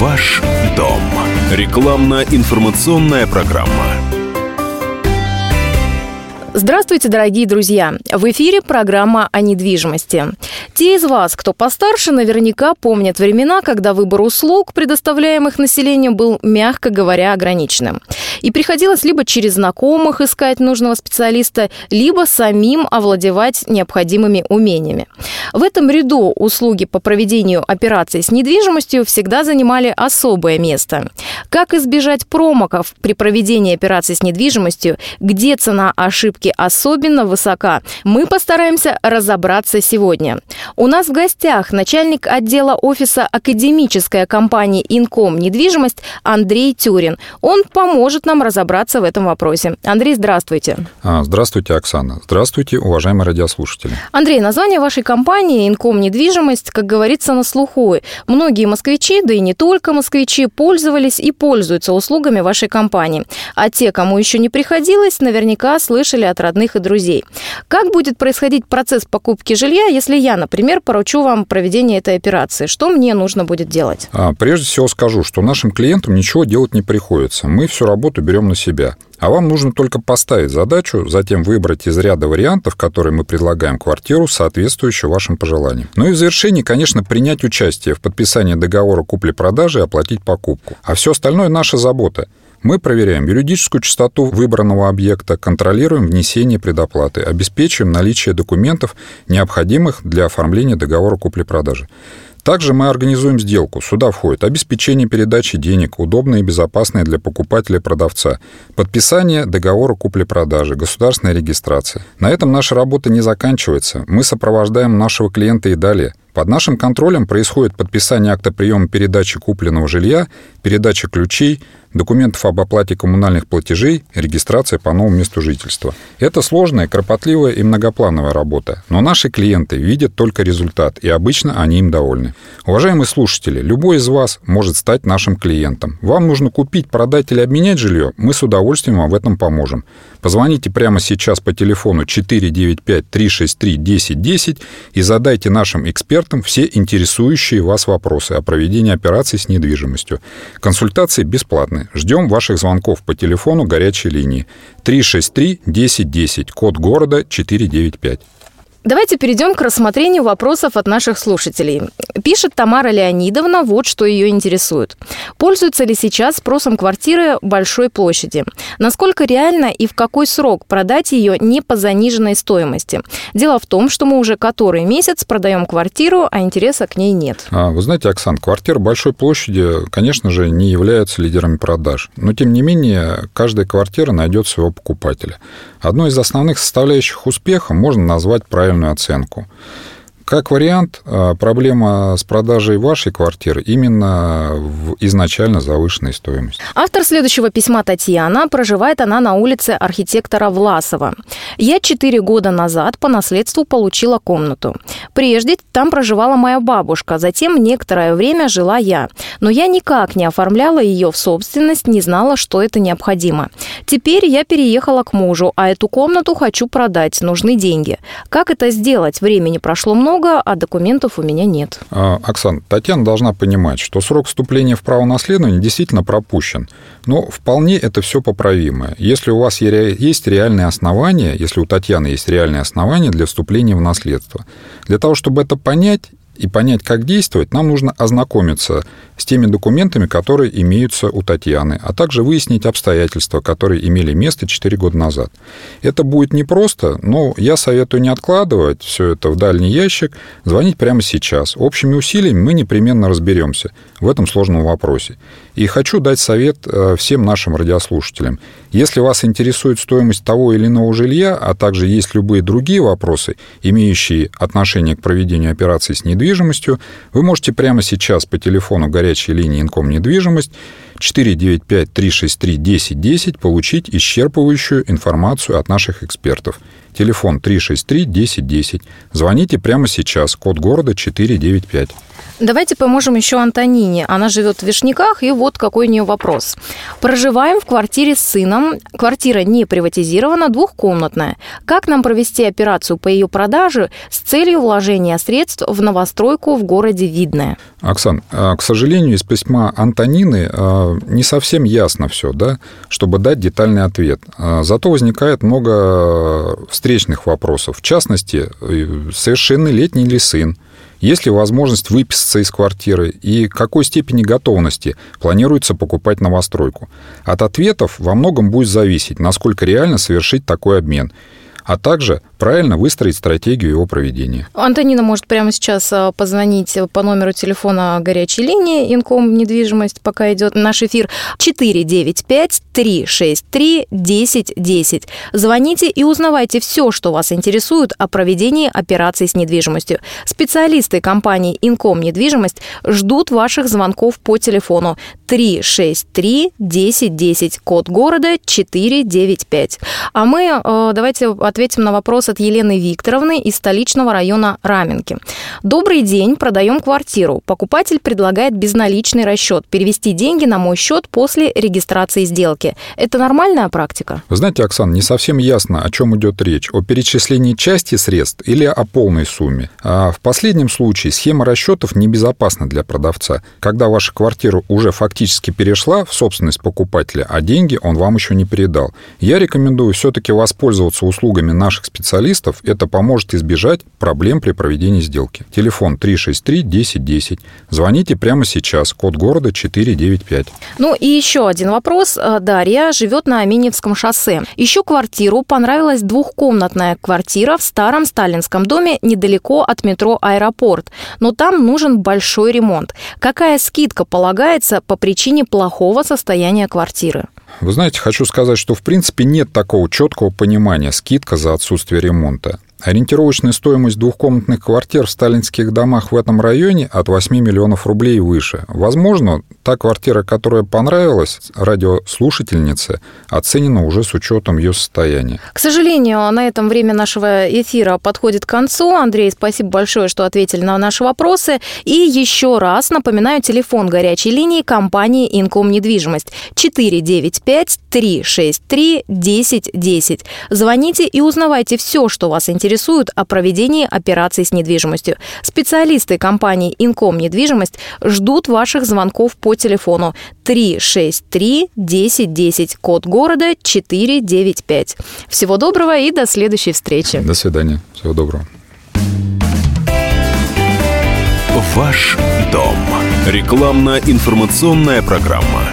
Ваш дом. Рекламно-информационная программа. Здравствуйте, дорогие друзья! В эфире программа о недвижимости. Те из вас, кто постарше, наверняка помнят времена, когда выбор услуг, предоставляемых населению, был, мягко говоря, ограниченным. И приходилось либо через знакомых искать нужного специалиста, либо самим овладевать необходимыми умениями. В этом ряду услуги по проведению операций с недвижимостью всегда занимали особое место. Как избежать промоков при проведении операций с недвижимостью, где цена ошибки особенно высока. Мы постараемся разобраться сегодня. У нас в гостях начальник отдела офиса академической компании «Инком недвижимость» Андрей Тюрин. Он поможет нам разобраться в этом вопросе. Андрей, здравствуйте. А, здравствуйте, Оксана. Здравствуйте, уважаемые радиослушатели. Андрей, название вашей компании «Инком недвижимость», как говорится, на слуху. Многие москвичи, да и не только москвичи, пользовались и пользуются услугами вашей компании. А те, кому еще не приходилось, наверняка слышали от родных и друзей. Как будет происходить процесс покупки жилья, если я, например, поручу вам проведение этой операции? Что мне нужно будет делать? А, прежде всего скажу, что нашим клиентам ничего делать не приходится. Мы всю работу берем на себя. А вам нужно только поставить задачу, затем выбрать из ряда вариантов, которые мы предлагаем квартиру, соответствующую вашим пожеланиям. Ну и в завершении, конечно, принять участие в подписании договора купли-продажи и оплатить покупку. А все остальное наша забота. Мы проверяем юридическую чистоту выбранного объекта, контролируем внесение предоплаты, обеспечиваем наличие документов, необходимых для оформления договора купли-продажи. Также мы организуем сделку. Сюда входит обеспечение передачи денег, удобное и безопасное для покупателя и продавца, подписание договора купли-продажи, государственная регистрация. На этом наша работа не заканчивается. Мы сопровождаем нашего клиента и далее. Под нашим контролем происходит подписание акта приема передачи купленного жилья, передача ключей, документов об оплате коммунальных платежей, регистрация по новому месту жительства. Это сложная, кропотливая и многоплановая работа, но наши клиенты видят только результат, и обычно они им довольны. Уважаемые слушатели, любой из вас может стать нашим клиентом. Вам нужно купить, продать или обменять жилье, мы с удовольствием вам в этом поможем. Позвоните прямо сейчас по телефону 495-363-1010 и задайте нашим экспертам все интересующие вас вопросы о проведении операций с недвижимостью. Консультации бесплатны. Ждем ваших звонков по телефону горячей линии 363-1010, код города 495. Давайте перейдем к рассмотрению вопросов от наших слушателей. Пишет Тамара Леонидовна, вот что ее интересует. Пользуется ли сейчас спросом квартиры большой площади? Насколько реально и в какой срок продать ее не по заниженной стоимости? Дело в том, что мы уже который месяц продаем квартиру, а интереса к ней нет. А, вы знаете, Оксан, квартира большой площади, конечно же, не являются лидерами продаж. Но, тем не менее, каждая квартира найдет своего покупателя. Одной из основных составляющих успеха можно назвать правильную оценку. Как вариант, а, проблема с продажей вашей квартиры именно в изначально завышенной стоимости. Автор следующего письма Татьяна. Проживает она на улице архитектора Власова. Я четыре года назад по наследству получила комнату. Прежде там проживала моя бабушка, затем некоторое время жила я. Но я никак не оформляла ее в собственность, не знала, что это необходимо. Теперь я переехала к мужу, а эту комнату хочу продать, нужны деньги. Как это сделать? Времени прошло много, много, а документов у меня нет. А, Оксана, Татьяна должна понимать, что срок вступления в право наследования действительно пропущен. Но вполне это все поправимо. Если у вас есть реальные основания, если у Татьяны есть реальные основания для вступления в наследство, для того, чтобы это понять и понять, как действовать, нам нужно ознакомиться с теми документами, которые имеются у Татьяны, а также выяснить обстоятельства, которые имели место 4 года назад. Это будет непросто, но я советую не откладывать все это в дальний ящик, звонить прямо сейчас. Общими усилиями мы непременно разберемся в этом сложном вопросе. И хочу дать совет э, всем нашим радиослушателям. Если вас интересует стоимость того или иного жилья, а также есть любые другие вопросы, имеющие отношение к проведению операций с недвижимостью, вы можете прямо сейчас по телефону горячей линии Инком недвижимость 495-363-1010 получить исчерпывающую информацию от наших экспертов. Телефон 363-1010. Звоните прямо сейчас, код города 495. Давайте поможем еще Антонине. Она живет в Вишняках, и вот какой у нее вопрос. Проживаем в квартире с сыном. Квартира не приватизирована, двухкомнатная. Как нам провести операцию по ее продаже с целью вложения средств в новостройку в городе Видное? Оксан, а, к сожалению, из письма Антонины а, не совсем ясно все, да, чтобы дать детальный ответ. А, зато возникает много встречных вопросов. В частности, совершеннолетний ли сын, есть ли возможность выписаться из квартиры и какой степени готовности планируется покупать новостройку? От ответов во многом будет зависеть, насколько реально совершить такой обмен а также правильно выстроить стратегию его проведения. Антонина может прямо сейчас а, позвонить по номеру телефона горячей линии Инком недвижимость, пока идет наш эфир 495-363-1010. Звоните и узнавайте все, что вас интересует о проведении операций с недвижимостью. Специалисты компании Инком недвижимость ждут ваших звонков по телефону 363 1010, код города 495. А мы э, давайте ответим на вопрос от Елены Викторовны из столичного района Раменки. Добрый день, продаем квартиру. Покупатель предлагает безналичный расчет, перевести деньги на мой счет после регистрации сделки. Это нормальная практика? Вы знаете, Оксана, не совсем ясно, о чем идет речь. О перечислении части средств или о полной сумме. А в последнем случае схема расчетов небезопасна для продавца. Когда ваша квартира уже фактически перешла в собственность покупателя, а деньги он вам еще не передал. Я рекомендую все-таки воспользоваться услугами наших специалистов. Это поможет избежать проблем при проведении сделки. Телефон 363 1010. Звоните прямо сейчас. Код города 495. Ну и еще один вопрос. Э, Дарья живет на Аминевском шоссе. Ищу квартиру. Понравилась двухкомнатная квартира в старом сталинском доме недалеко от метро «Аэропорт». Но там нужен большой ремонт. Какая скидка полагается по причине плохого состояния квартиры. Вы знаете, хочу сказать, что в принципе нет такого четкого понимания скидка за отсутствие ремонта. Ориентировочная стоимость двухкомнатных квартир в сталинских домах в этом районе от 8 миллионов рублей и выше. Возможно, та квартира, которая понравилась радиослушательнице, оценена уже с учетом ее состояния. К сожалению, на этом время нашего эфира подходит к концу. Андрей, спасибо большое, что ответили на наши вопросы. И еще раз напоминаю телефон горячей линии компании «Инком недвижимость» 495 363 1010. Звоните и узнавайте все, что вас интересует интересуют о проведении операций с недвижимостью. Специалисты компании Инком недвижимость ждут ваших звонков по телефону 363 1010, код города 495. Всего доброго и до следующей встречи. До свидания. Всего доброго. Ваш дом. Рекламно-информационная программа.